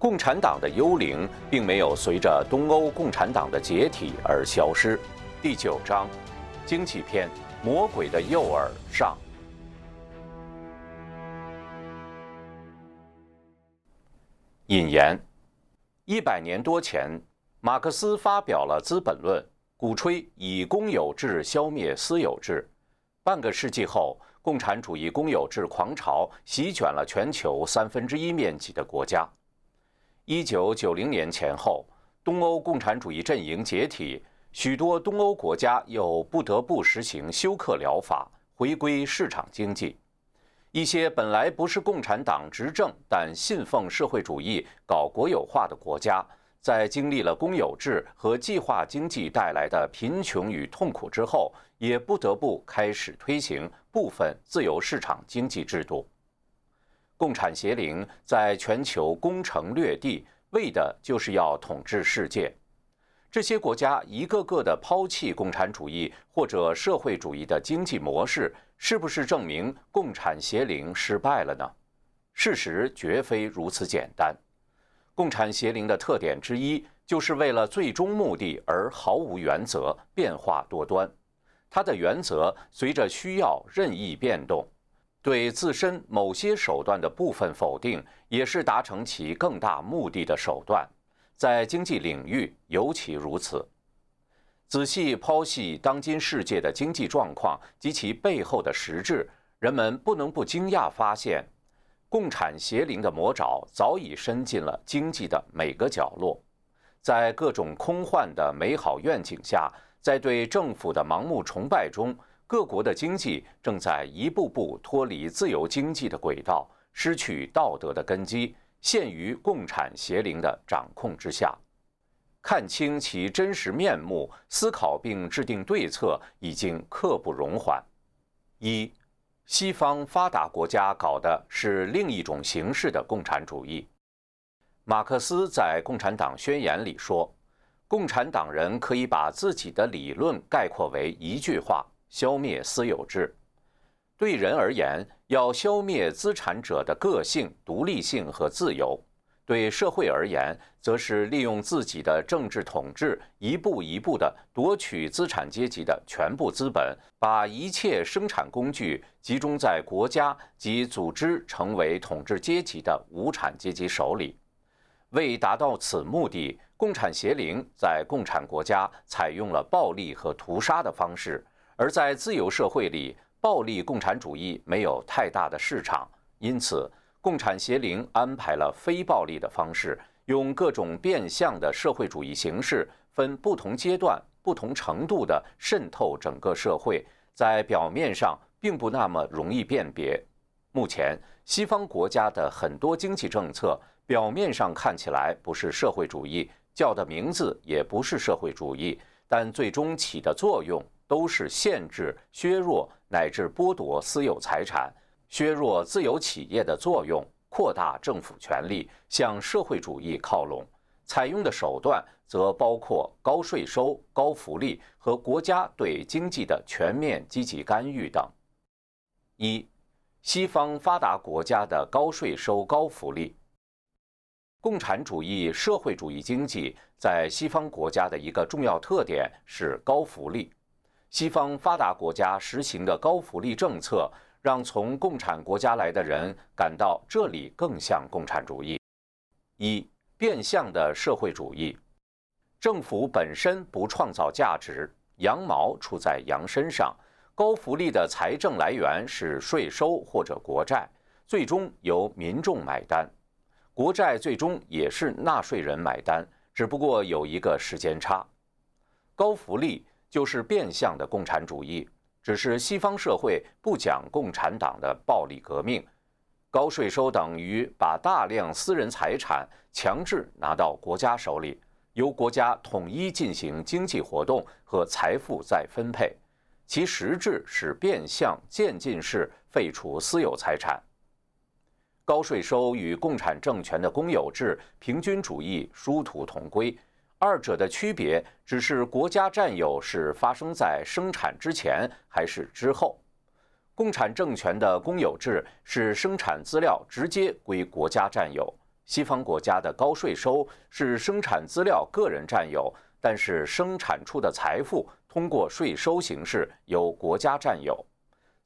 共产党的幽灵并没有随着东欧共产党的解体而消失。第九章，惊奇篇：魔鬼的诱饵上。引言：一百年多前，马克思发表了《资本论》，鼓吹以公有制消灭私有制。半个世纪后，共产主义公有制狂潮席卷了全球三分之一面积的国家。一九九零年前后，东欧共产主义阵营解体，许多东欧国家又不得不实行休克疗法，回归市场经济。一些本来不是共产党执政但信奉社会主义、搞国有化的国家，在经历了公有制和计划经济带来的贫穷与痛苦之后，也不得不开始推行部分自由市场经济制度。共产邪灵在全球攻城略地，为的就是要统治世界。这些国家一个个的抛弃共产主义或者社会主义的经济模式，是不是证明共产邪灵失败了呢？事实绝非如此简单。共产邪灵的特点之一，就是为了最终目的而毫无原则、变化多端。它的原则随着需要任意变动。对自身某些手段的部分否定，也是达成其更大目的的手段，在经济领域尤其如此。仔细剖析当今世界的经济状况及其背后的实质，人们不能不惊讶发现，共产邪灵的魔爪早已伸进了经济的每个角落，在各种空幻的美好愿景下，在对政府的盲目崇拜中。各国的经济正在一步步脱离自由经济的轨道，失去道德的根基，陷于共产邪灵的掌控之下。看清其真实面目，思考并制定对策，已经刻不容缓。一，西方发达国家搞的是另一种形式的共产主义。马克思在《共产党宣言》里说：“共产党人可以把自己的理论概括为一句话。”消灭私有制，对人而言，要消灭资产者的个性、独立性和自由；对社会而言，则是利用自己的政治统治，一步一步地夺取资产阶级的全部资本，把一切生产工具集中在国家及组织成为统治阶级的无产阶级手里。为达到此目的，共产邪灵在共产国家采用了暴力和屠杀的方式。而在自由社会里，暴力共产主义没有太大的市场，因此，共产邪灵安排了非暴力的方式，用各种变相的社会主义形式，分不同阶段、不同程度的渗透整个社会，在表面上并不那么容易辨别。目前，西方国家的很多经济政策表面上看起来不是社会主义，叫的名字也不是社会主义，但最终起的作用。都是限制、削弱乃至剥夺私有财产、削弱自由企业的作用，扩大政府权力，向社会主义靠拢。采用的手段则包括高税收、高福利和国家对经济的全面积极干预等。一、西方发达国家的高税收、高福利。共产主义社会主义经济在西方国家的一个重要特点是高福利。西方发达国家实行的高福利政策，让从共产国家来的人感到这里更像共产主义。一变相的社会主义，政府本身不创造价值，羊毛出在羊身上。高福利的财政来源是税收或者国债，最终由民众买单。国债最终也是纳税人买单，只不过有一个时间差。高福利。就是变相的共产主义，只是西方社会不讲共产党的暴力革命。高税收等于把大量私人财产强制拿到国家手里，由国家统一进行经济活动和财富再分配，其实质是变相渐进式废除私有财产。高税收与共产政权的公有制、平均主义殊途同归。二者的区别只是国家占有是发生在生产之前还是之后。共产政权的公有制是生产资料直接归国家占有，西方国家的高税收是生产资料个人占有，但是生产出的财富通过税收形式由国家占有，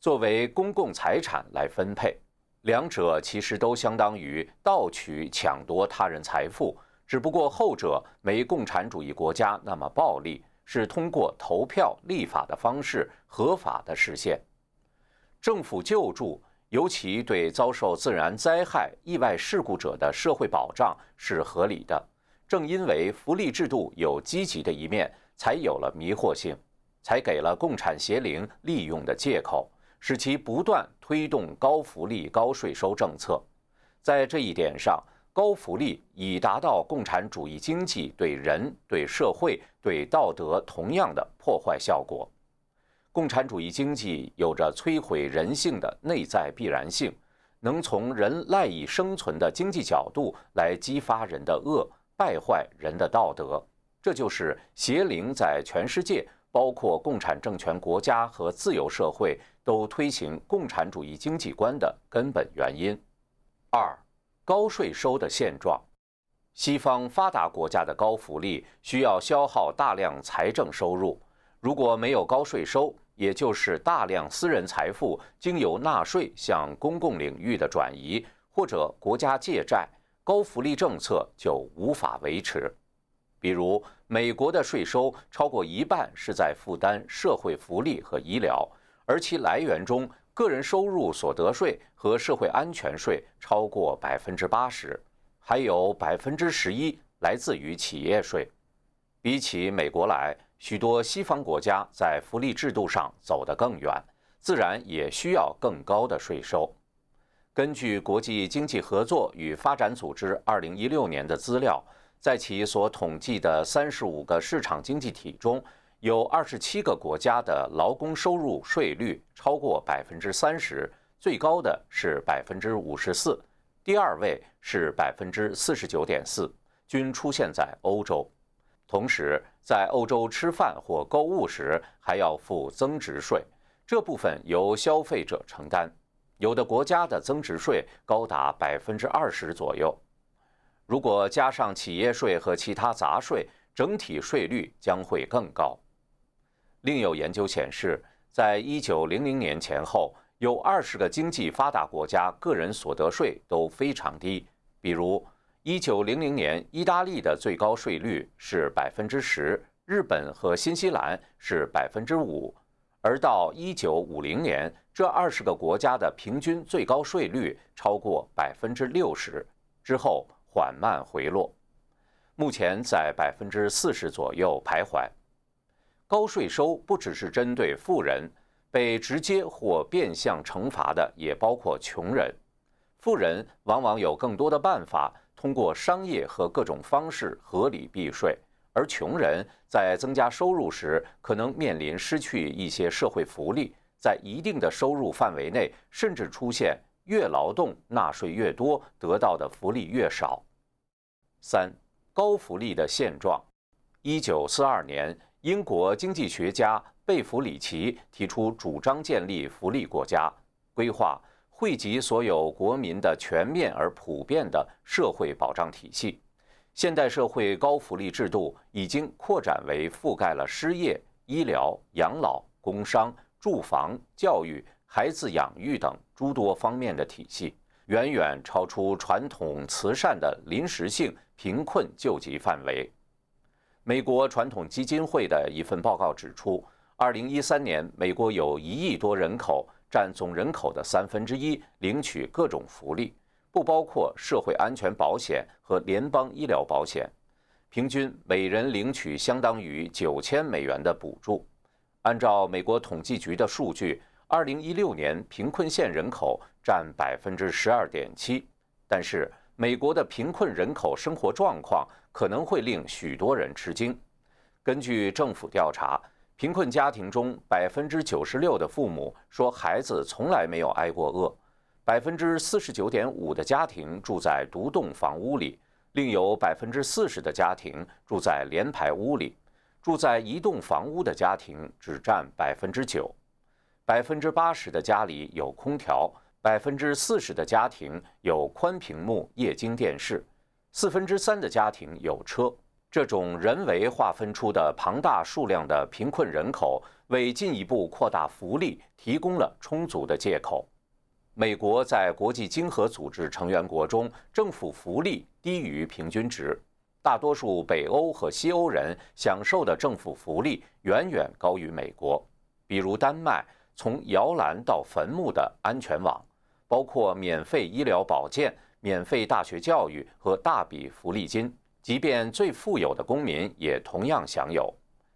作为公共财产来分配。两者其实都相当于盗取、抢夺他人财富，只不过后者没共产主义国家那么暴力，是通过投票、立法的方式合法的实现。政府救助，尤其对遭受自然灾害、意外事故者的社会保障是合理的。正因为福利制度有积极的一面，才有了迷惑性，才给了共产邪灵利用的借口。使其不断推动高福利、高税收政策，在这一点上，高福利已达到共产主义经济对人、对社会、对道德同样的破坏效果。共产主义经济有着摧毁人性的内在必然性，能从人赖以生存的经济角度来激发人的恶，败坏人的道德。这就是邪灵在全世界。包括共产政权国家和自由社会都推行共产主义经济观的根本原因。二、高税收的现状。西方发达国家的高福利需要消耗大量财政收入，如果没有高税收，也就是大量私人财富经由纳税向公共领域的转移或者国家借债，高福利政策就无法维持。比如，美国的税收超过一半是在负担社会福利和医疗，而其来源中，个人收入所得税和社会安全税超过百分之八十，还有百分之十一来自于企业税。比起美国来，许多西方国家在福利制度上走得更远，自然也需要更高的税收。根据国际经济合作与发展组织二零一六年的资料。在其所统计的三十五个市场经济体中，有二十七个国家的劳工收入税率超过百分之三十，最高的是百分之五十四，第二位是百分之四十九点四，均出现在欧洲。同时，在欧洲吃饭或购物时还要付增值税，这部分由消费者承担，有的国家的增值税高达百分之二十左右。如果加上企业税和其他杂税，整体税率将会更高。另有研究显示，在一九零零年前后，有二十个经济发达国家个人所得税都非常低。比如，一九零零年，意大利的最高税率是百分之十，日本和新西兰是百分之五，而到一九五零年，这二十个国家的平均最高税率超过百分之六十之后。缓慢回落，目前在百分之四十左右徘徊。高税收不只是针对富人，被直接或变相惩罚的也包括穷人。富人往往有更多的办法，通过商业和各种方式合理避税，而穷人在增加收入时，可能面临失去一些社会福利，在一定的收入范围内，甚至出现。越劳动纳税越多，得到的福利越少。三、高福利的现状。一九四二年，英国经济学家贝弗里奇提出主张建立福利国家，规划惠及所有国民的全面而普遍的社会保障体系。现代社会高福利制度已经扩展为覆盖了失业、医疗、养老、工伤、住房、教育。孩子养育等诸多方面的体系，远远超出传统慈善的临时性贫困救济范围。美国传统基金会的一份报告指出，二零一三年，美国有一亿多人口，占总人口的三分之一，领取各种福利，不包括社会安全保险和联邦医疗保险，平均每人领取相当于九千美元的补助。按照美国统计局的数据。二零一六年，贫困县人口占百分之十二点七，但是美国的贫困人口生活状况可能会令许多人吃惊。根据政府调查，贫困家庭中百分之九十六的父母说孩子从来没有挨过饿，百分之四十九点五的家庭住在独栋房屋里，另有百分之四十的家庭住在连排屋里，住在一栋房屋的家庭只占百分之九。百分之八十的家里有空调，百分之四十的家庭有宽屏幕液晶电视，四分之三的家庭有车。这种人为划分出的庞大数量的贫困人口，为进一步扩大福利提供了充足的借口。美国在国际经合组织成员国中，政府福利低于平均值。大多数北欧和西欧人享受的政府福利远远高于美国。比如丹麦，从摇篮到坟墓的安全网，包括免费医疗保健、免费大学教育和大笔福利金。即便最富有的公民也同样享有。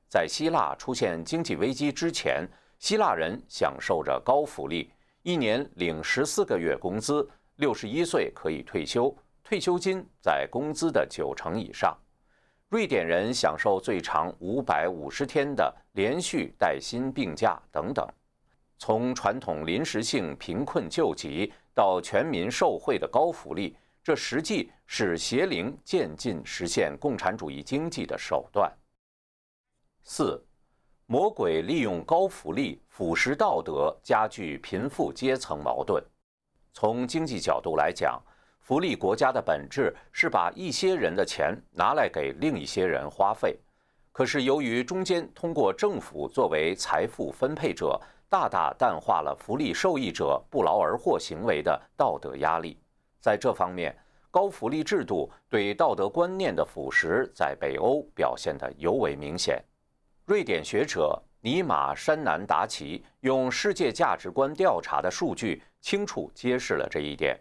在希腊出现经济危机之前，希腊人享受着高福利，一年领十四个月工资，六十一岁可以退休，退休金在工资的九成以上。瑞典人享受最长五百五十天的连续带薪病假等等。从传统临时性贫困救济到全民受惠的高福利。这实际是邪灵渐进实现共产主义经济的手段。四，魔鬼利用高福利腐蚀道德，加剧贫富阶层矛盾。从经济角度来讲，福利国家的本质是把一些人的钱拿来给另一些人花费。可是由于中间通过政府作为财富分配者，大大淡化了福利受益者不劳而获行为的道德压力。在这方面，高福利制度对道德观念的腐蚀在北欧表现得尤为明显。瑞典学者尼玛山南达奇用世界价值观调查的数据清楚揭示了这一点。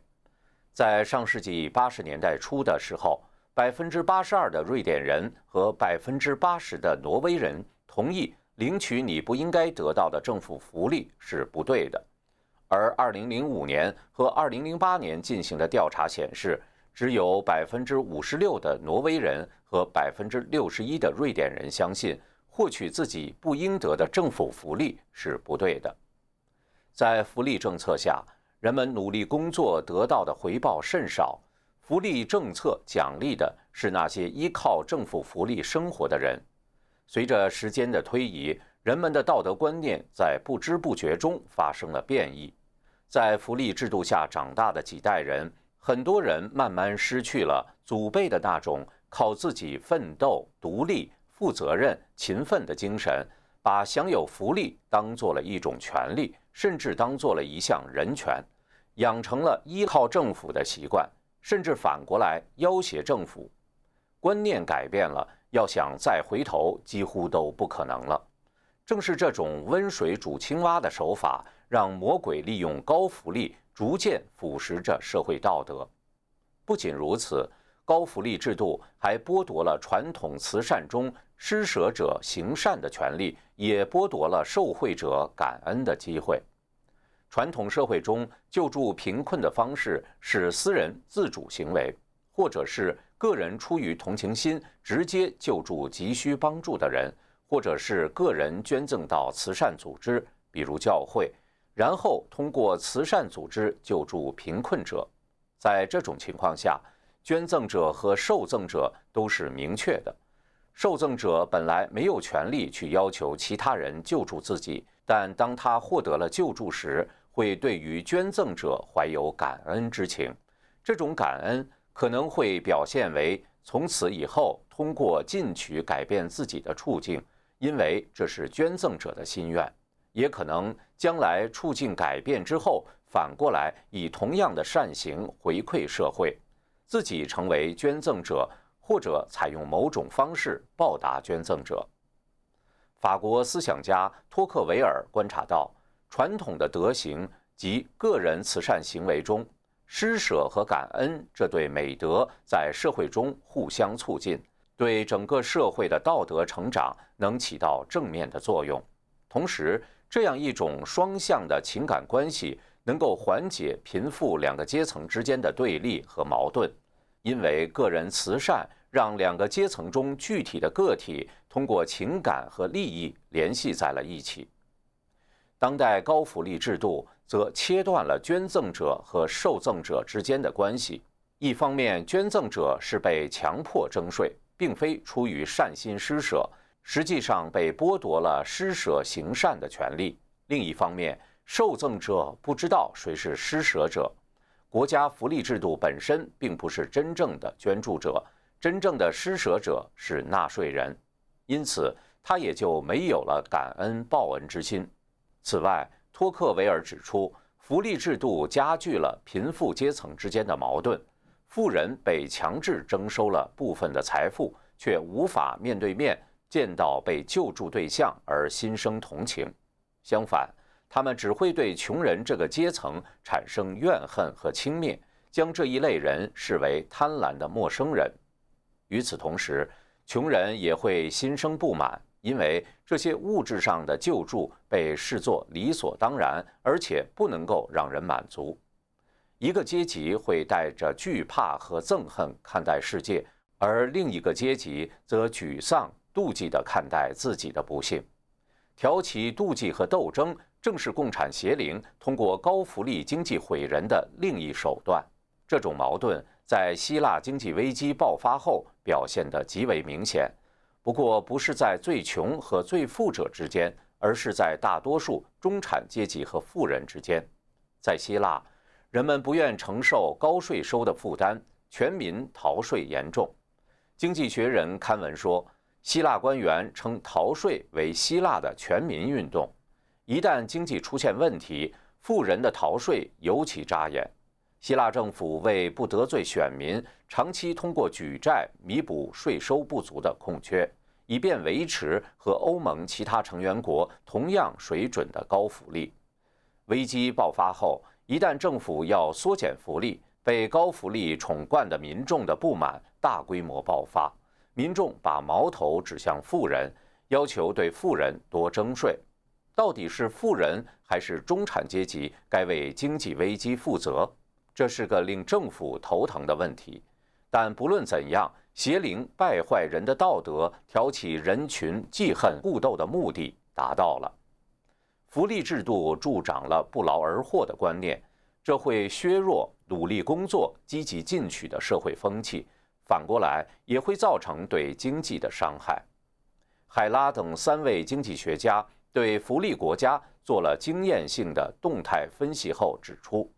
在上世纪八十年代初的时候，百分之八十二的瑞典人和百分之八十的挪威人同意领取你不应该得到的政府福利是不对的。而二零零五年和二零零八年进行的调查显示，只有百分之五十六的挪威人和百分之六十一的瑞典人相信获取自己不应得的政府福利是不对的。在福利政策下，人们努力工作得到的回报甚少。福利政策奖励的是那些依靠政府福利生活的人。随着时间的推移，人们的道德观念在不知不觉中发生了变异。在福利制度下长大的几代人，很多人慢慢失去了祖辈的那种靠自己奋斗、独立、负责任、勤奋的精神，把享有福利当做了一种权利，甚至当做了一项人权，养成了依靠政府的习惯，甚至反过来要挟政府。观念改变了，要想再回头，几乎都不可能了。正是这种温水煮青蛙的手法，让魔鬼利用高福利逐渐腐蚀着社会道德。不仅如此，高福利制度还剥夺了传统慈善中施舍者行善的权利，也剥夺了受惠者感恩的机会。传统社会中，救助贫困的方式是私人自主行为，或者是个人出于同情心直接救助急需帮助的人。或者是个人捐赠到慈善组织，比如教会，然后通过慈善组织救助贫困者。在这种情况下，捐赠者和受赠者都是明确的。受赠者本来没有权利去要求其他人救助自己，但当他获得了救助时，会对于捐赠者怀有感恩之情。这种感恩可能会表现为从此以后通过进取改变自己的处境。因为这是捐赠者的心愿，也可能将来处境改变之后，反过来以同样的善行回馈社会，自己成为捐赠者，或者采用某种方式报答捐赠者。法国思想家托克维尔观察到，传统的德行及个人慈善行为中，施舍和感恩这对美德在社会中互相促进。对整个社会的道德成长能起到正面的作用，同时，这样一种双向的情感关系能够缓解贫富两个阶层之间的对立和矛盾，因为个人慈善让两个阶层中具体的个体通过情感和利益联系在了一起。当代高福利制度则切断了捐赠者和受赠者之间的关系，一方面，捐赠者是被强迫征税。并非出于善心施舍，实际上被剥夺了施舍行善的权利。另一方面，受赠者不知道谁是施舍者，国家福利制度本身并不是真正的捐助者，真正的施舍者是纳税人，因此他也就没有了感恩报恩之心。此外，托克维尔指出，福利制度加剧了贫富阶层之间的矛盾，富人被强制征收了部分的财富，却无法面对面见到被救助对象而心生同情。相反，他们只会对穷人这个阶层产生怨恨和轻蔑，将这一类人视为贪婪的陌生人。与此同时，穷人也会心生不满，因为这些物质上的救助被视作理所当然，而且不能够让人满足。一个阶级会带着惧怕和憎恨看待世界，而另一个阶级则沮丧、妒忌地看待自己的不幸。挑起妒忌和斗争。正是共产邪灵通过高福利经济毁人的另一手段。这种矛盾在希腊经济危机爆发后表现得极为明显。不过，不是在最穷和最富者之间，而是在大多数中产阶级和富人之间。在希腊，人们不愿承受高税收的负担，全民逃税严重。经济学人刊文说，希腊官员称逃税为希腊的全民运动。一旦经济出现问题，富人的逃税尤其扎眼。希腊政府为不得罪选民，长期通过举债弥补税收不足的空缺，以便维持和欧盟其他成员国同样水准的高福利。危机爆发后，一旦政府要缩减福利，被高福利宠惯的民众的不满大规模爆发，民众把矛头指向富人，要求对富人多征税。到底是富人还是中产阶级该为经济危机负责？这是个令政府头疼的问题。但不论怎样，邪灵败坏人的道德，挑起人群记恨互斗的目的达到了。福利制度助长了不劳而获的观念，这会削弱努力工作、积极进取的社会风气。反过来，也会造成对经济的伤害。海拉等三位经济学家。对福利国家做了经验性的动态分析后指出，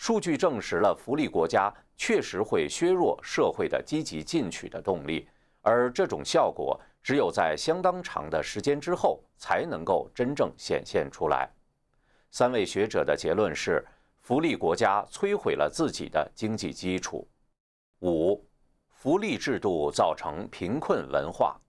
数据证实了福利国家确实会削弱社会的积极进取的动力，而这种效果只有在相当长的时间之后才能够真正显现出来。三位学者的结论是，福利国家摧毁了自己的经济基础。五，福利制度造成贫困文化。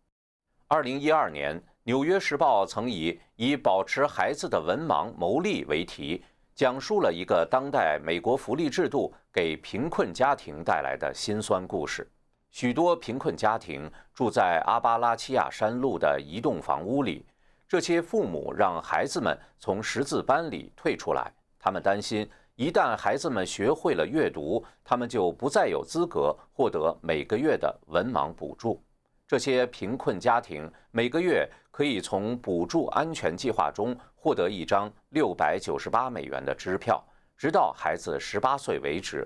二零一二年。《纽约时报》曾以“以保持孩子的文盲牟利”为题，讲述了一个当代美国福利制度给贫困家庭带来的辛酸故事。许多贫困家庭住在阿巴拉契亚山路的移动房屋里，这些父母让孩子们从识字班里退出来，他们担心一旦孩子们学会了阅读，他们就不再有资格获得每个月的文盲补助。这些贫困家庭每个月可以从补助安全计划中获得一张六百九十八美元的支票，直到孩子十八岁为止。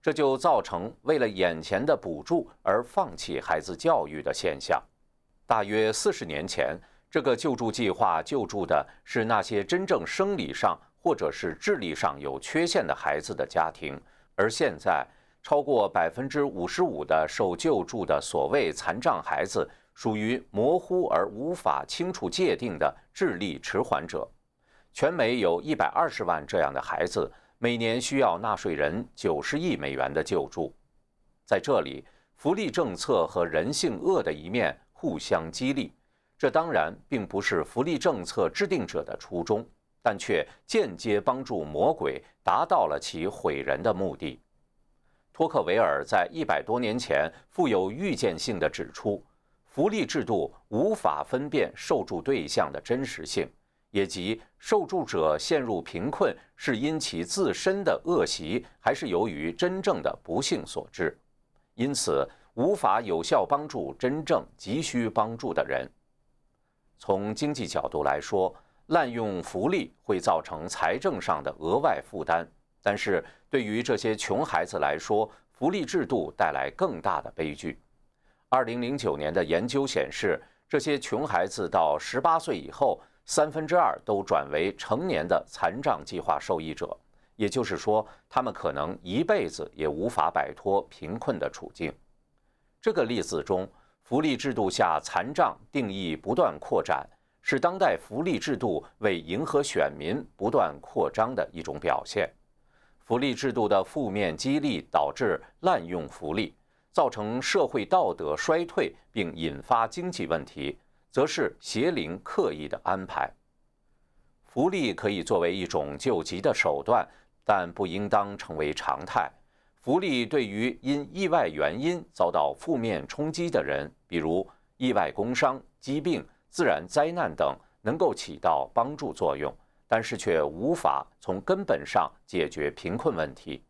这就造成为了眼前的补助而放弃孩子教育的现象。大约四十年前，这个救助计划救助的是那些真正生理上或者是智力上有缺陷的孩子的家庭，而现在。超过百分之五十五的受救助的所谓残障孩子属于模糊而无法清楚界定的智力迟缓者。全美有一百二十万这样的孩子，每年需要纳税人九十亿美元的救助。在这里，福利政策和人性恶的一面互相激励。这当然并不是福利政策制定者的初衷，但却间接帮助魔鬼达到了其毁人的目的。托克维尔在一百多年前富有预见性地指出，福利制度无法分辨受助对象的真实性，也即受助者陷入贫困是因其自身的恶习，还是由于真正的不幸所致，因此无法有效帮助真正急需帮助的人。从经济角度来说，滥用福利会造成财政上的额外负担。但是对于这些穷孩子来说，福利制度带来更大的悲剧。二零零九年的研究显示，这些穷孩子到十八岁以后，三分之二都转为成年的残障计划受益者，也就是说，他们可能一辈子也无法摆脱贫困的处境。这个例子中，福利制度下残障定义不断扩展，是当代福利制度为迎合选民不断扩张的一种表现。福利制度的负面激励导致滥用福利，造成社会道德衰退，并引发经济问题，则是邪灵刻意的安排。福利可以作为一种救急的手段。但不应当成为常态。福利对于因意外原因遭到负面冲击的人，比如意外工伤、疾病、自然灾难等，能够起到帮助作用，但是却无法从根本上解决贫困问题。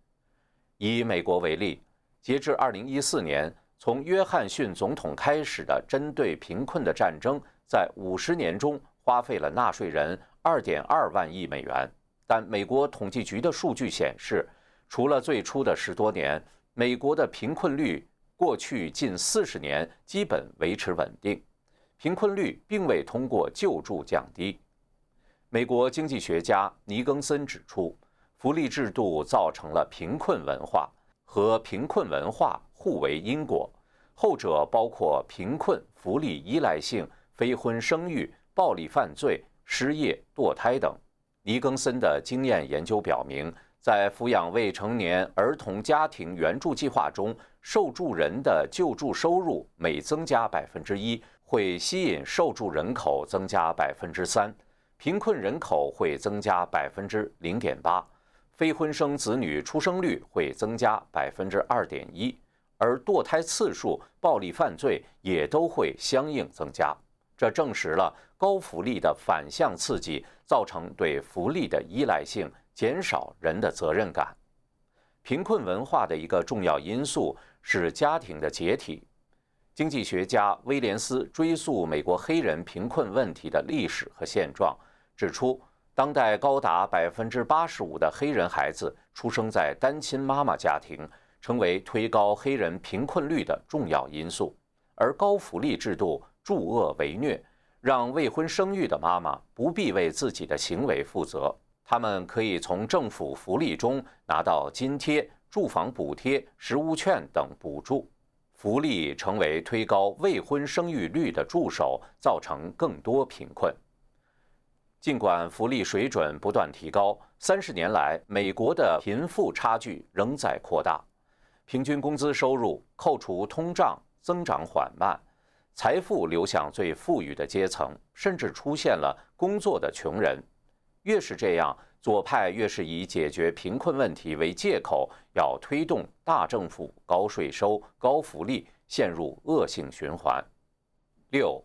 以美国为例，截至2014年，从约翰逊总统开始的针对贫困的战争，在50年中花费了纳税人2.2万亿美元。但美国统计局的数据显示，除了最初的十多年，美国的贫困率过去近四十年基本维持稳定，贫困率并未通过救助降低。美国经济学家尼更森指出，福利制度造成了贫困文化，和贫困文化互为因果，后者包括贫困、福利依赖性、非婚生育、暴力犯罪、失业、堕胎等。尼更森的经验研究表明，在抚养未成年儿童家庭援助计划中，受助人的救助收入每增加百分之一，会吸引受助人口增加百分之三，贫困人口会增加百分之零点八，非婚生子女出生率会增加百分之二点一，而堕胎次数、暴力犯罪也都会相应增加。这证实了高福利的反向刺激造成对福利的依赖性，减少人的责任感。贫困文化的一个重要因素是家庭的解体。经济学家威廉斯追溯美国黑人贫困问题的历史和现状，指出，当代高达百分之八十五的黑人孩子出生在单亲妈妈家庭，成为推高黑人贫困率的重要因素，而高福利制度。助恶为虐，让未婚生育的妈妈不必为自己的行为负责。他们可以从政府福利中拿到津贴、住房补贴、食物券等补助，福利成为推高未婚生育率的助手，造成更多贫困。尽管福利水准不断提高，三十年来美国的贫富差距仍在扩大，平均工资收入扣除通胀增长缓慢。财富流向最富裕的阶层，甚至出现了工作的穷人。越是这样，左派越是以解决贫困问题为借口，要推动大政府、高税收、高福利，陷入恶性循环。六，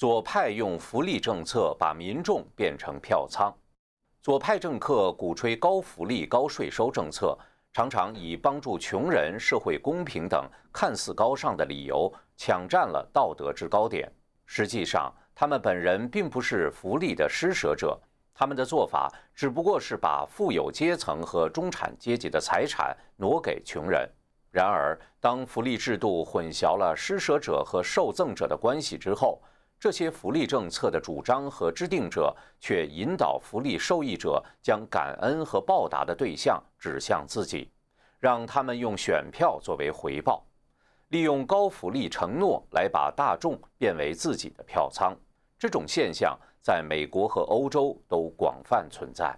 左派用福利政策把民众变成票仓。左派政客鼓吹高福利、高税收政策。常常以帮助穷人、社会公平等看似高尚的理由抢占了道德制高点。实际上，他们本人并不是福利的施舍者，他们的做法只不过是把富有阶层和中产阶级的财产挪给穷人。然而，当福利制度混淆了施舍者和受赠者的关系之后，这些福利政策的主张和制定者却引导福利受益者将感恩和报答的对象指向自己，让他们用选票作为回报，利用高福利承诺来把大众变为自己的票仓。这种现象在美国和欧洲都广泛存在。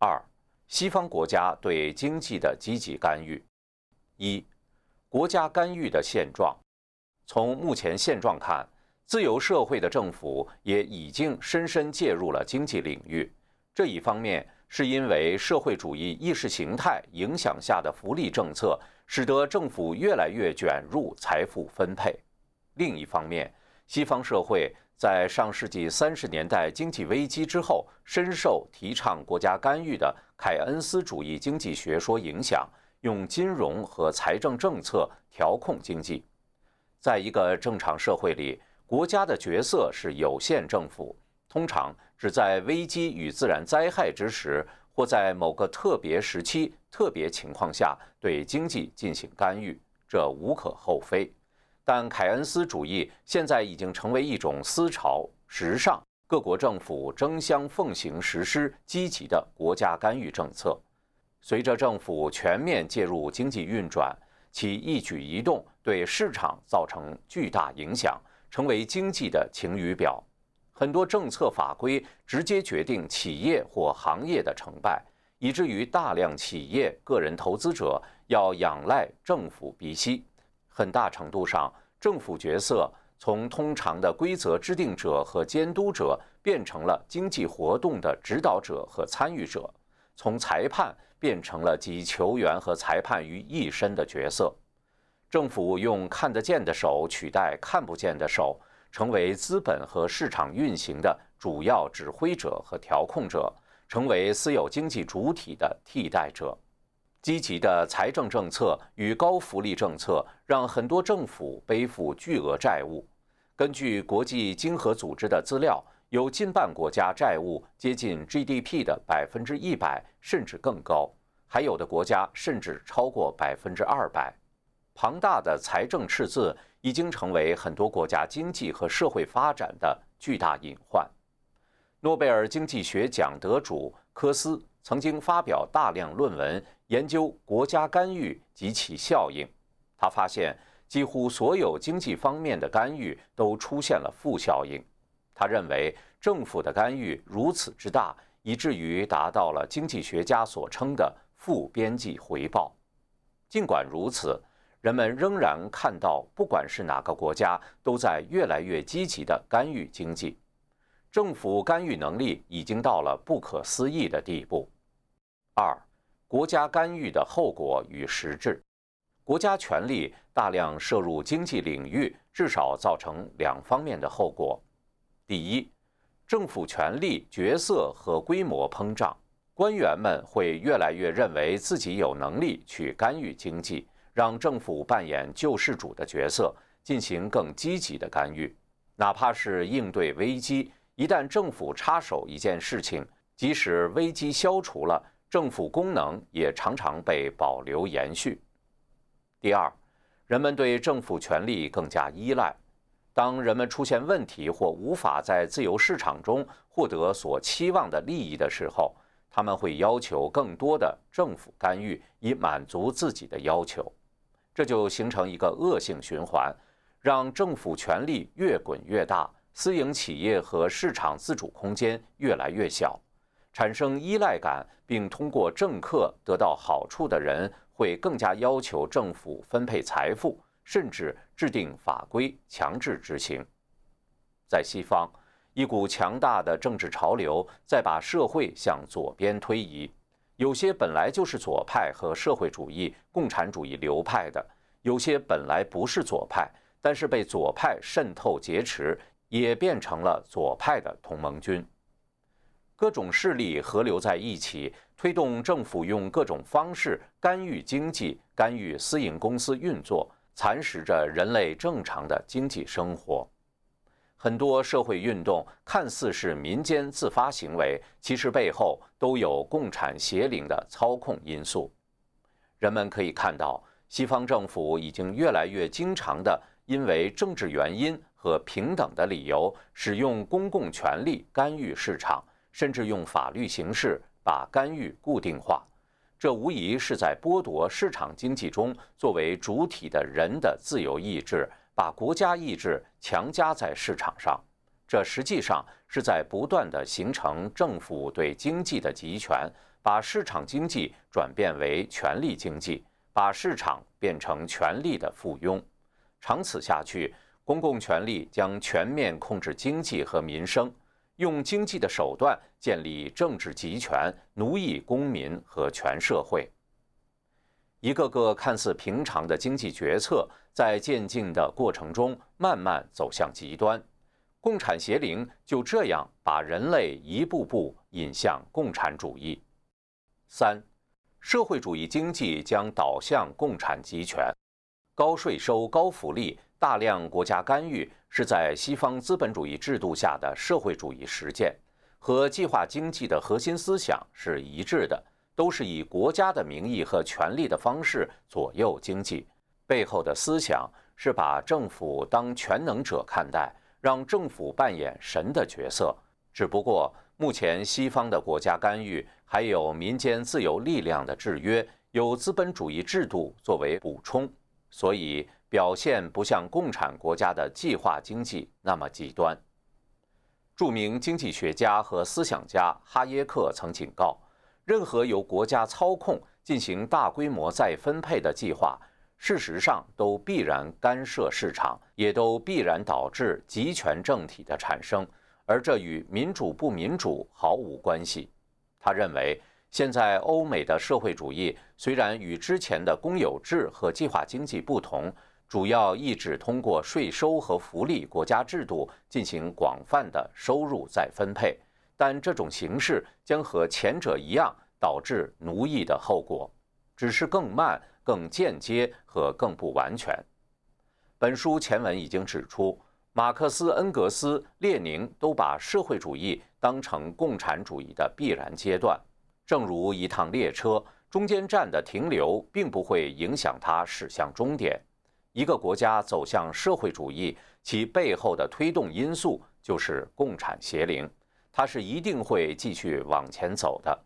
二、西方国家对经济的积极干预。一、国家干预的现状。从目前现状看。自由社会的政府也已经深深介入了经济领域。这一方面是因为社会主义意识形态影响下的福利政策，使得政府越来越卷入财富分配；另一方面，西方社会在上世纪三十年代经济危机之后，深受提倡国家干预的凯恩斯主义经济学说影响，用金融和财政政策调控经济。在一个正常社会里，国家的角色是有限政府，通常只在危机与自然灾害之时，或在某个特别时期、特别情况下对经济进行干预，这无可厚非。但凯恩斯主义现在已经成为一种思潮、时尚，各国政府争相奉行实施积极的国家干预政策。随着政府全面介入经济运转，其一举一动对市场造成巨大影响，成为经济的晴雨表。很多政策法规直接决定企业或行业的成败，以至于大量企业、个人投资者要仰赖政府鼻息。很大程度上，政府角色从通常的规则制定者和监督者，变成了经济活动的指导者和参与者；从裁判变成了集球员和裁判于一身的角色。政府用看得见的手取代看不见的手。成为资本和市场运行的主要指挥者和调控者，成为私有经济主体的替代者。积极的财政政策与高福利政策让很多政府背负巨额债务。根据国际经合组织的资料，有近半国家债务接近 GDP 的百分之一百，甚至更高；还有的国家甚至超过百分之二百。庞大的财政赤字。已经成为很多国家经济和社会发展的巨大隐患。诺贝尔经济学奖得主科斯曾经发表大量论文研究国家干预及其效应。他发现，几乎所有经济方面的干预都出现了负效应。他认为，政府的干预如此之大，以至于达到了经济学家所称的负边际回报。尽管如此，人们仍然看到，不管是哪个国家，都在越来越积极地干预经济，政府干预能力已经到了不可思议的地步。二、国家干预的后果与实质，国家权力大量摄入经济领域，至少造成两方面的后果：第一，政府权力、角色和规模膨胀，官员们会越来越认为自己有能力去干预经济。让政府扮演救世主的角色，进行更积极的干预，哪怕是应对危机。一旦政府插手一件事情，即使危机消除了，政府功能也常常被保留延续。第二，人们对政府权力更加依赖。当人们出现问题或无法在自由市场中获得所期望的利益的时候，他们会要求更多的政府干预，以满足自己的要求。这就形成一个恶性循环，让政府权力越滚越大，私营企业和市场自主空间越来越小，产生依赖感，并通过政客得到好处的人会更加要求政府分配财富，甚至制定法规强制执行。在西方，一股强大的政治潮流在把社会向左边推移。有些本来就是左派和社会主义、共产主义流派的，有些本来不是左派，但是被左派渗透劫持，也变成了左派的同盟军。各种势力合流在一起，推动政府用各种方式干预经济、干预私营公司运作，蚕食着人类正常的经济生活。很多社会运动看似是民间自发行为，其实背后都有共产邪灵的操控因素。人们可以看到，西方政府已经越来越经常的因为政治原因和平等的理由，使用公共权力干预市场，甚至用法律形式把干预固定化。这无疑是在剥夺市场经济中作为主体的人的自由意志。把国家意志强加在市场上，这实际上是在不断的形成政府对经济的集权，把市场经济转变为权力经济，把市场变成权力的附庸。长此下去，公共权力将全面控制经济和民生，用经济的手段建立政治集权，奴役公民和全社会。一个个看似平常的经济决策，在渐进的过程中慢慢走向极端，共产邪灵就这样把人类一步步引向共产主义。三，社会主义经济将导向共产集权，高税收、高福利、大量国家干预，是在西方资本主义制度下的社会主义实践，和计划经济的核心思想是一致的。都是以国家的名义和权力的方式左右经济，背后的思想是把政府当全能者看待，让政府扮演神的角色，只不过目前西方的国家干预，还有民间自由力量的制约，有资本主义制度作为补充，所以表现不像共产国家的计划经济那么极端。著名经济学家和思想家哈耶克曾警告：任何由国家操控进行大规模再分配的计划，事实上都必然干涉市场，也都必然导致集权政体的产生。而这与民主不民主毫无关系。他认为，现在欧美的社会主义虽然与之前的公有制和计划经济不同，主要意指通过税收和福利国家制度进行广泛的收入再分配，但这种形式将和前者一样导致奴役的后果，只是更慢、更间接和更不完全。本书前文已经指出。马克思、恩格斯、列宁都把社会主义当成共产主义的必然阶段，正如一趟列车中间站的停留并不会影响它驶向终点。一个国家走向社会主义，其背后的推动因素就是共产邪灵，它是一定会继续往前走的。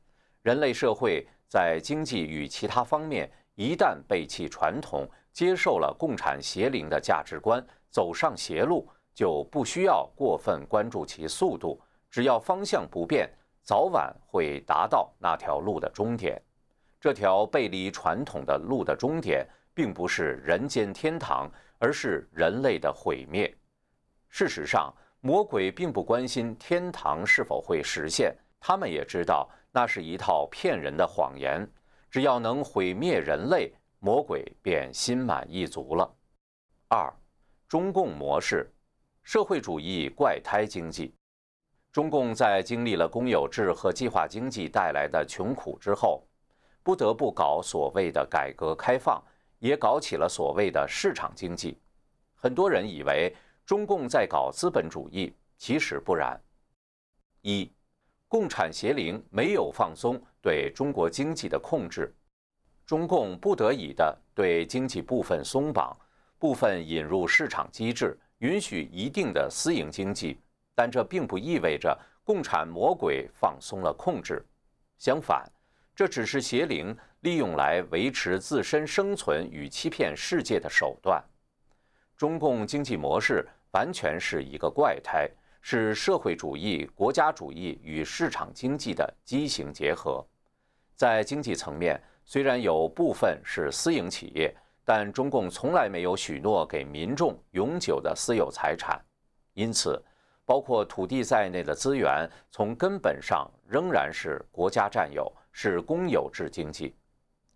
人类社会在经济与其他方面一旦背弃传统，接受了共产邪灵的价值观，走上邪路。就不需要过分关注其速度，只要方向不变，早晚会达到那条路的终点。这条背离传统的路的终点，并不是人间天堂，而是人类的毁灭。事实上，魔鬼并不关心天堂是否会实现，他们也知道那是一套骗人的谎言。只要能毁灭人类，魔鬼便心满意足了。二，中共模式。社会主义怪胎经济，中共在经历了公有制和计划经济带来的穷苦之后，不得不搞所谓的改革开放，也搞起了所谓的市场经济。很多人以为中共在搞资本主义，其实不然。一，共产邪灵没有放松对中国经济的控制，中共不得已的对经济部分松绑，部分引入市场机制。允许一定的私营经济，但这并不意味着共产魔鬼放松了控制。相反，这只是邪灵利用来维持自身生存与欺骗世界的手段。中共经济模式完全是一个怪胎，是社会主义、国家主义与市场经济的畸形结合。在经济层面，虽然有部分是私营企业。但中共从来没有许诺给民众永久的私有财产，因此，包括土地在内的资源从根本上仍然是国家占有，是公有制经济。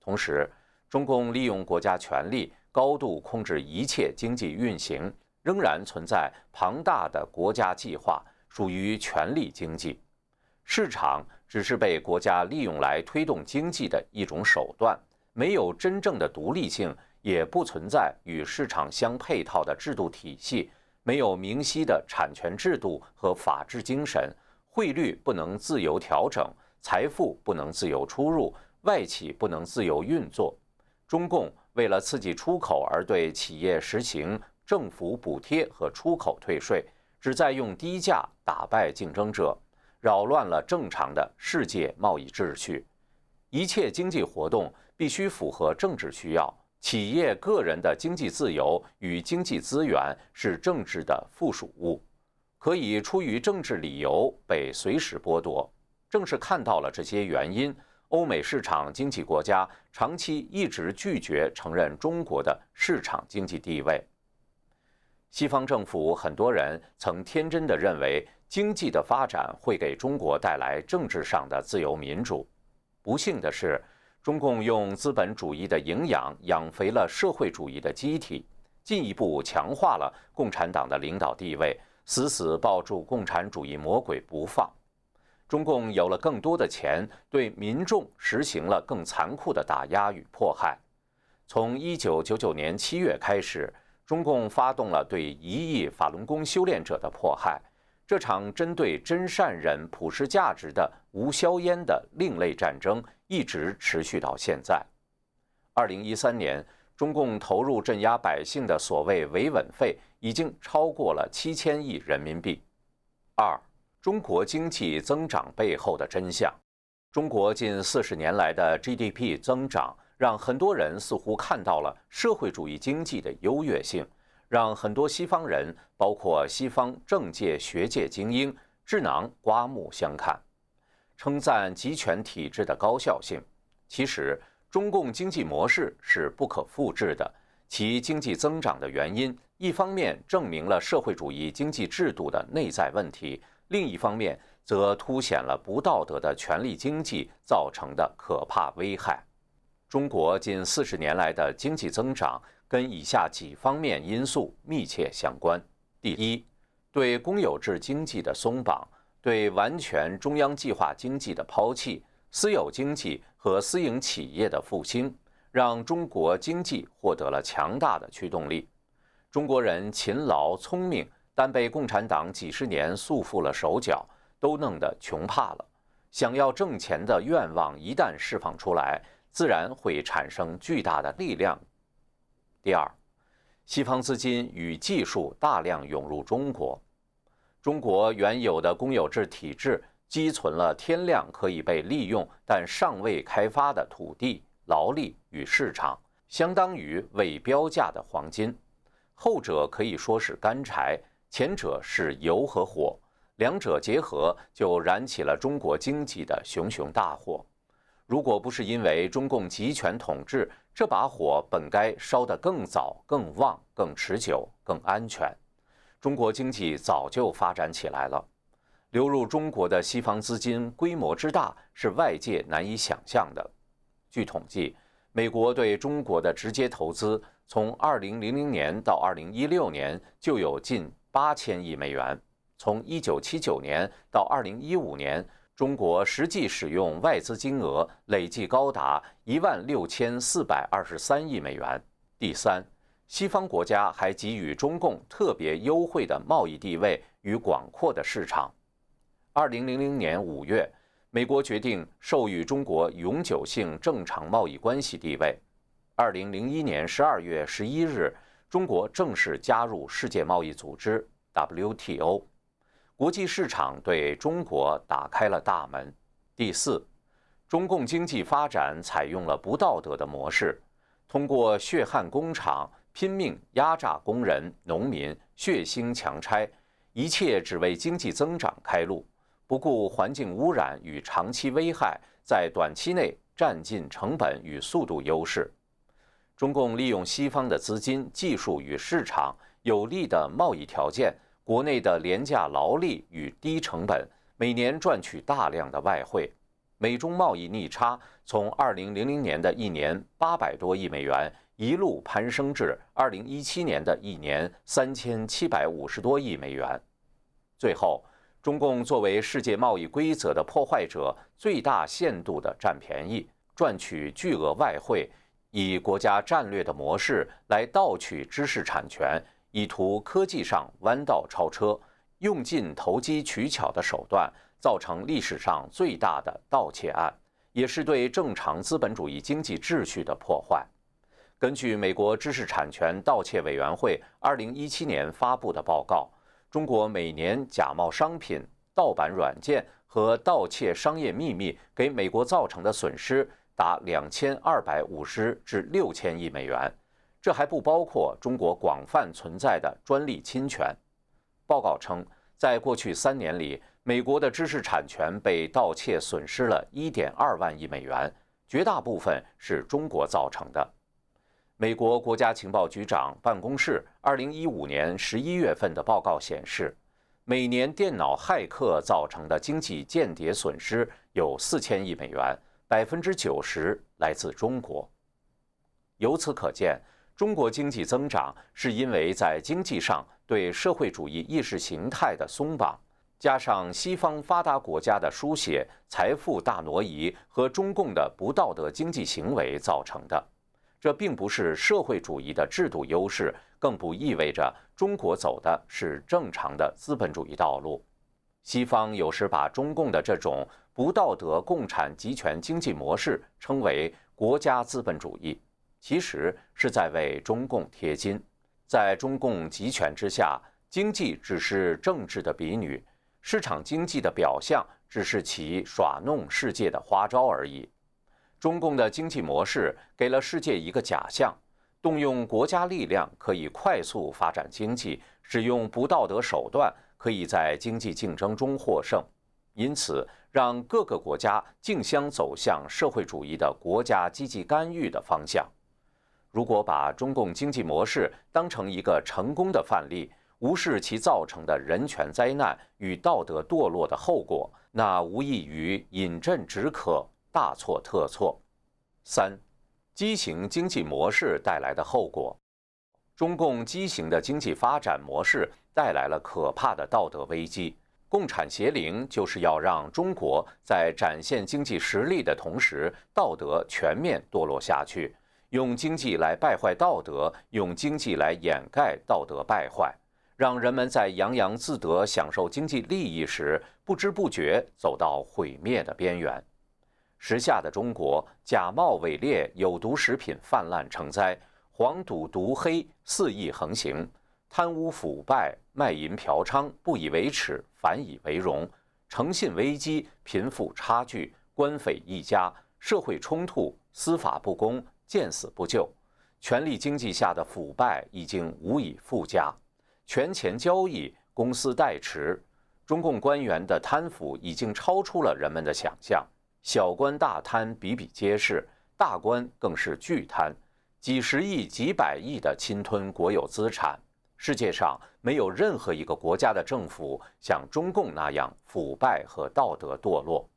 同时，中共利用国家权力高度控制一切经济运行，仍然存在庞大的国家计划，属于权力经济。市场只是被国家利用来推动经济的一种手段，没有真正的独立性。也不存在与市场相配套的制度体系，没有明晰的产权制度和法治精神，汇率不能自由调整，财富不能自由出入，外企不能自由运作。中共为了刺激出口而对企业实行政府补贴和出口退税，旨在用低价打败竞争者，扰乱了正常的世界贸易秩序。一切经济活动必须符合政治需要。企业、个人的经济自由与经济资源是政治的附属物，可以出于政治理由被随时剥夺。正是看到了这些原因，欧美市场经济国家长期一直拒绝承认中国的市场经济地位。西方政府很多人曾天真的认为，经济的发展会给中国带来政治上的自由民主。不幸的是。中共用资本主义的营养养肥了社会主义的机体，进一步强化了共产党的领导地位，死死抱住共产主义魔鬼不放。中共有了更多的钱，对民众实行了更残酷的打压与迫害。从1999年7月开始，中共发动了对一亿法轮功修炼者的迫害。这场针对真善忍普世价值的无硝烟的另类战争一直持续到现在。二零一三年，中共投入镇压百姓的所谓维稳费已经超过了七千亿人民币。二，中国经济增长背后的真相。中国近四十年来的 GDP 增长，让很多人似乎看到了社会主义经济的优越性，让很多西方人，包括西方政界、学界精英，智囊刮目相看，称赞集权体制的高效性。其实，中共经济模式是不可复制的。其经济增长的原因，一方面证明了社会主义经济制度的内在问题，另一方面则凸显了不道德的权力经济造成的可怕危害。中国近四十年来的经济增长跟以下几方面因素密切相关：第一，对公有制经济的松绑，对完全中央计划经济的抛弃。私有经济和私营企业的复兴，让中国经济获得了强大的驱动力。中国人勤劳聪明，但被共产党几十年束缚了手脚，都弄得穷怕了。想要挣钱的愿望一旦释放出来，自然会产生巨大的力量。第二，西方资金与技术大量涌入中国，中国原有的公有制体制。积存了天量可以被利用但尚未开发的土地、劳力与市场，相当于未标价的黄金。后者可以说是干柴，前者是油和火，两者结合就燃起了中国经济的熊熊大火。如果不是因为中共集权统治，这把火本该烧得更早、更旺、更持久、更安全，中国经济早就发展起来了。流入中国的西方资金规模之大是外界难以想象的。据统计，美国对中国的直接投资从2000年到2016年就有近8000亿美元。从1979年到2015年，中国实际使用外资金额累计高达16423亿美元。第三，西方国家还给予中共特别优惠的贸易地位与广阔的市场。二零零零年五月，美国决定授予中国永久性正常贸易关系地位。二零零一年十二月十一日，中国正式加入世界贸易组织 （WTO），国际市场对中国打开了大门。第四，中共经济发展采用了不道德的模式，通过血汗工厂拼命压榨工人、农民，血腥强拆，一切只为经济增长开路。不顾环境污染与长期危害，在短期内占尽成本与速度优势。中共利用西方的资金、技术与市场有利的贸易条件，国内的廉价劳力与低成本，每年赚取大量的外汇。美中贸易逆差从2000年的一年800多亿美元，一路攀升至2017年的一年3750多亿美元。最后。中共作为世界贸易规则的破坏者，最大限度地占便宜，赚取巨额外汇，以国家战略的模式来盗取知识产权，以图科技上弯道超车，用尽投机取巧的手段，造成历史上最大的盗窃案，也是对正常资本主义经济秩序的破坏。根据美国知识产权盗窃委员会2017年发布的报告。中国每年假冒商品、盗版软件和盗窃商业秘密给美国造成的损失达两千二百五十至六千亿美元，这还不包括中国广泛存在的专利侵权。报告称，在过去三年里，美国的知识产权被盗窃损失了一点二万亿美元，绝大部分是中国造成的。美国国家情报局长办公室2015年11月份的报告显示，每年电脑骇客造成的经济间谍损失有4000亿美元百分之九十来自中国。由此可见，中国经济增长是因为在经济上对社会主义意识形态的松绑，加上西方发达国家的书写、财富大挪移和中共的不道德经济行为造成的。这并不是社会主义的制度优势，更不意味着中国走的是正常的资本主义道路。西方有时把中共的这种不道德共产集权经济模式称为国家资本主义，其实是在为中共贴金。在中共集权之下，经济只是政治的婢女，市场经济的表象只是其耍弄世界的花招而已。中共的经济模式给了世界一个假象：动用国家力量可以快速发展经济，使用不道德手段可以在经济竞争中获胜。因此，让各个国家竞相走向社会主义的国家积极干预的方向。如果把中共经济模式当成一个成功的范例，无视其造成的人权灾难与道德堕落的后果，那无异于饮鸩止渴，大错特错。三，畸形经济模式带来的后果。中共畸形的经济发展模式带来了可怕的道德危机。共产邪灵就是要让中国在展现经济实力的同时，道德全面堕落下去，用经济来败坏道德，用经济来掩盖道德败坏。让人们在洋洋自得享受经济利益时，不知不觉走到毁灭的边缘。时下的中国，假冒伪劣、有毒食品泛滥成灾，黄赌毒黑肆意横行，贪污腐败、卖淫嫖娼不以为耻，反以为荣，诚信危机、贫富差距、官匪一家、社会冲突、司法不公、见死不救，权力经济下的腐败已经无以复加。权钱交易、公司代持，中共官员的贪腐已经超出了人们的想象。小官大贪比比皆是，大官更是巨贪，几十亿、几百亿的侵吞国有资产。世界上没有任何一个国家的政府像中共那样腐败和道德堕落。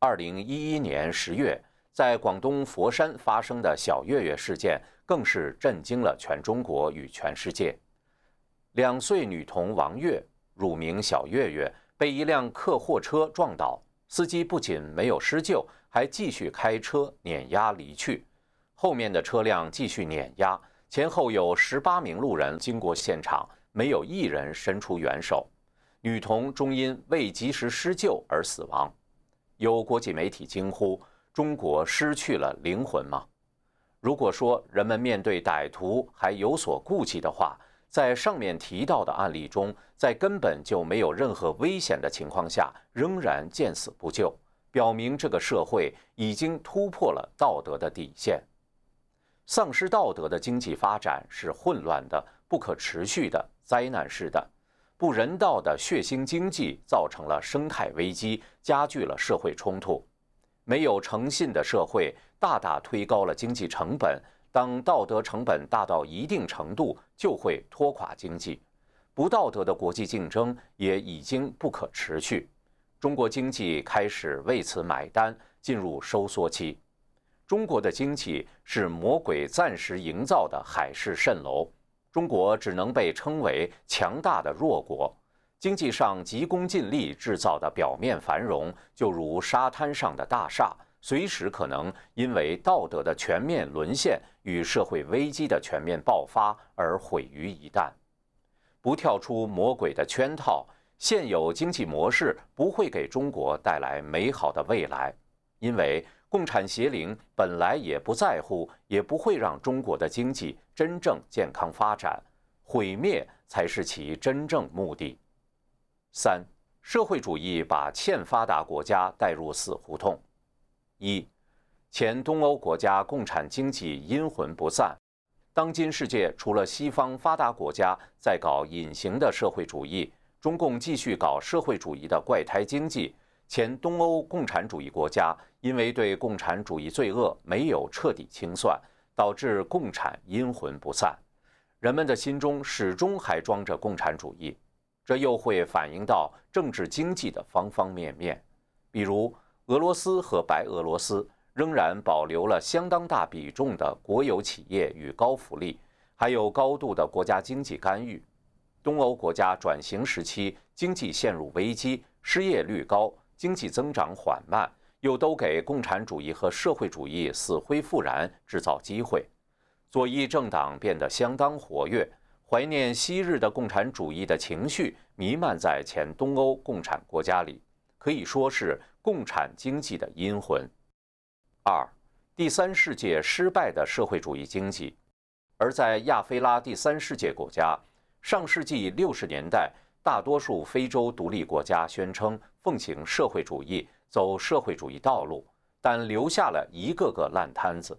二零一一年十月，在广东佛山发生的小月月事件，更是震惊了全中国与全世界。两岁女童王月，乳名小月月，被一辆客货车撞倒，司机不仅没有施救，还继续开车碾压离去。后面的车辆继续碾压，前后有十八名路人经过现场，没有一人伸出援手。女童终因未及时施救而死亡。有国际媒体惊呼：“中国失去了灵魂吗？”如果说人们面对歹徒还有所顾忌的话，在上面提到的案例中，在根本就没有任何危险的情况下，仍然见死不救，表明这个社会已经突破了道德的底线。丧失道德的经济发展是混乱的、不可持续的、灾难式的、不人道的血腥经济，造成了生态危机，加剧了社会冲突。没有诚信的社会，大大推高了经济成本。当道德成本大到一定程度，就会拖垮经济。不道德的国际竞争也已经不可持续，中国经济开始为此买单，进入收缩期。中国的经济是魔鬼暂时营造的海市蜃楼，中国只能被称为强大的弱国。经济上急功近利制造的表面繁荣，就如沙滩上的大厦。随时可能因为道德的全面沦陷与社会危机的全面爆发而毁于一旦。不跳出魔鬼的圈套，现有经济模式不会给中国带来美好的未来。因为共产邪灵本来也不在乎，也不会让中国的经济真正健康发展，毁灭才是其真正目的。三，社会主义把欠发达国家带入死胡同。一，前东欧国家共产经济阴魂不散。当今世界除了西方发达国家在搞隐形的社会主义，中共继续搞社会主义的怪胎经济。前东欧共产主义国家因为对共产主义罪恶没有彻底清算，导致共产阴魂不散。人们的心中始终还装着共产主义，这又会反映到政治经济的方方面面，比如。俄罗斯和白俄罗斯仍然保留了相当大比重的国有企业与高福利，还有高度的国家经济干预。东欧国家转型时期经济陷入危机，失业率高，经济增长缓慢，又都给共产主义和社会主义死灰复燃制造机会。左翼政党变得相当活跃，怀念昔日的共产主义的情绪弥漫在前东欧共产国家里，可以说是。共产经济的阴魂。二，第三世界失败的社会主义经济。而在亚非拉第三世界国家，上世纪六十年代大多数非洲独立国家宣称奉行社会主义，走社会主义道路，但留下了一个个烂摊子。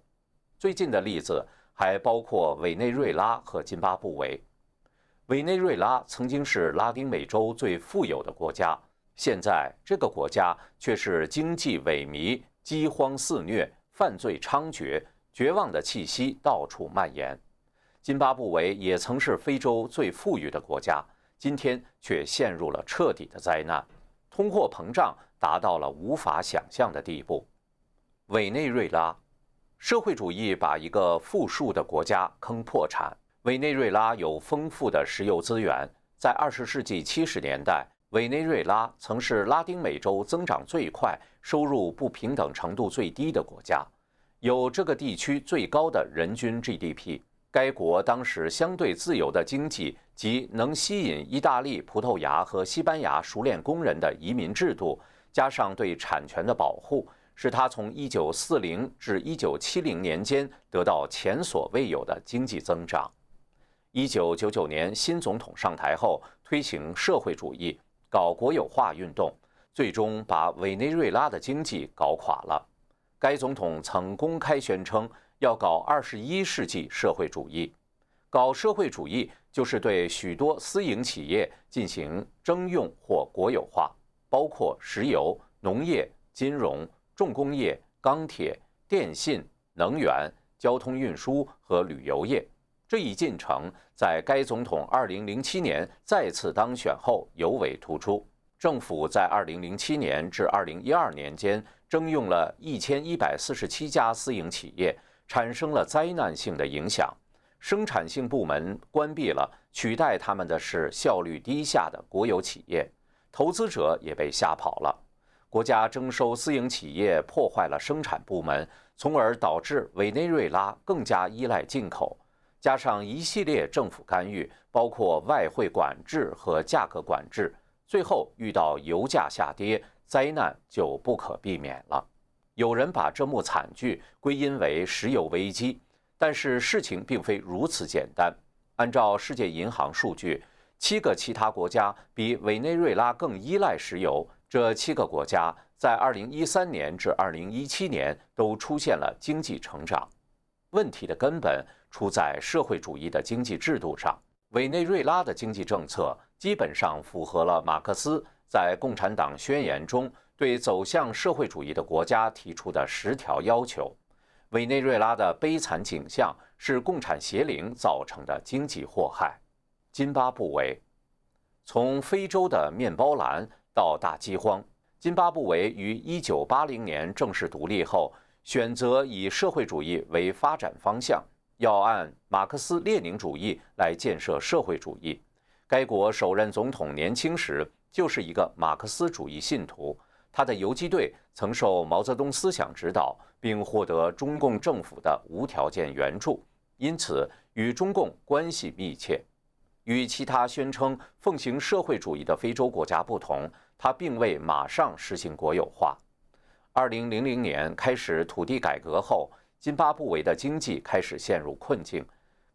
最近的例子还包括委内瑞拉和津巴布韦。委内瑞拉曾经是拉丁美洲最富有的国家，现在这个国家却是经济萎靡、饥荒肆虐、犯罪猖獗、绝望的气息到处蔓延。津巴布韦也曾是非洲最富裕的国家，今天却陷入了彻底的灾难，通货膨胀达到了无法想象的地步。委内瑞拉，社会主义把一个富庶的国家坑破产。委内瑞拉有丰富的石油资源，在二十世纪七十年代，委内瑞拉曾是拉丁美洲增长最快、收入不平等程度最低的国家，有这个地区最高的人均 GDP。该国当时相对自由的经济及能吸引意大利、葡萄牙和西班牙熟练工人的移民制度，加上对产权的保护，是他从1940至1970年间得到前所未有的经济增长。1999年新总统上台后，推行社会主义，搞国有化运动，最终把委内瑞拉的经济搞垮了。该总统曾公开宣称。要搞二十一世纪社会主义，搞社会主义就是对许多私营企业进行征用或国有化，包括石油、农业、金融、重工业、钢铁、电信、能源、交通运输和旅游业。这一进程在该总统2007年再次当选后尤为突出。政府在2007年至2012年间征用了一千一百四十七家私营企业。产生了灾难性的影响，生产性部门关闭了，取代他们的是效率低下的国有企业，投资者也被吓跑了。国家征收私营企业，破坏了生产部门，从而导致委内瑞拉更加依赖进口，加上一系列政府干预，包括外汇管制和价格管制，最后遇到油价下跌，灾难就不可避免了。有人把这幕惨剧归因为石油危机，但是事情并非如此简单。按照世界银行数据，七个其他国家比委内瑞拉更依赖石油。这七个国家在2013年至2017年都出现了经济成长。问题的根本出在社会主义的经济制度上。委内瑞拉的经济政策基本上符合了马克思在《共产党宣言》中。对走向社会主义的国家提出的十条要求，委内瑞拉的悲惨景象是共产邪灵造成的经济祸害。津巴布韦，从非洲的面包篮到大饥荒，津巴布韦于1980年正式独立后，选择以社会主义为发展方向，要按马克思列宁主义来建设社会主义。该国首任总统年轻时就是一个马克思主义信徒。他的游击队曾受毛泽东思想指导，并获得中共政府的无条件援助，因此与中共关系密切。与其他宣称奉行社会主义的非洲国家不同，他并未马上实行国有化。二零零零年开始土地改革后，津巴布韦的经济开始陷入困境。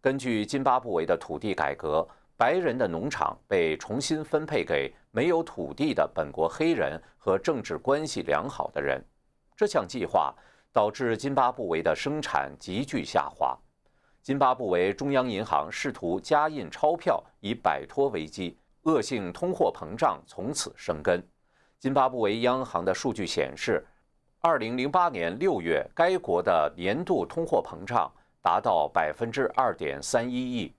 根据津巴布韦的土地改革。白人的农场被重新分配给没有土地的本国黑人和政治关系良好的人。这项计划导致津巴布韦的生产急剧下滑。津巴布韦中央银行试图加印钞票以摆脱危机，恶性通货膨胀从此生根。津巴布韦央行的数据显示，2008年6月，该国的年度通货膨胀达到2.31亿。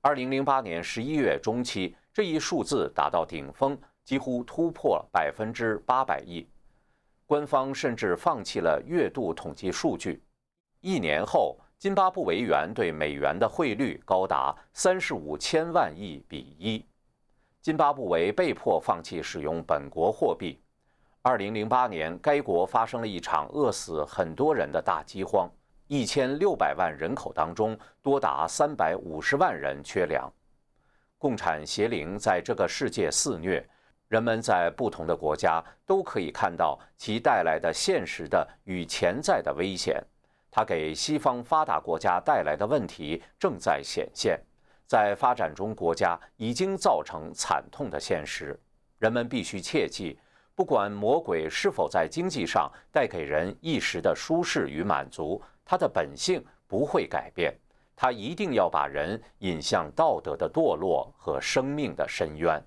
二零零八年十一月中期，这一数字达到顶峰，几乎突破百分之八百亿。官方甚至放弃了月度统计数据。一年后，津巴布韦元对美元的汇率高达三十五千万亿比一，津巴布韦被迫放弃使用本国货币。二零零八年，该国发生了一场饿死很多人的大饥荒。一千六百万人口当中，多达三百五十万人缺粮。共产邪灵在这个世界肆虐，人们在不同的国家都可以看到其带来的现实的与潜在的危险。它给西方发达国家带来的问题正在显现，在发展中国家已经造成惨痛的现实。人们必须切记，不管魔鬼是否在经济上带给人一时的舒适与满足，它的本性不会改变。它一定要把人引向道德的堕落和生命的深渊。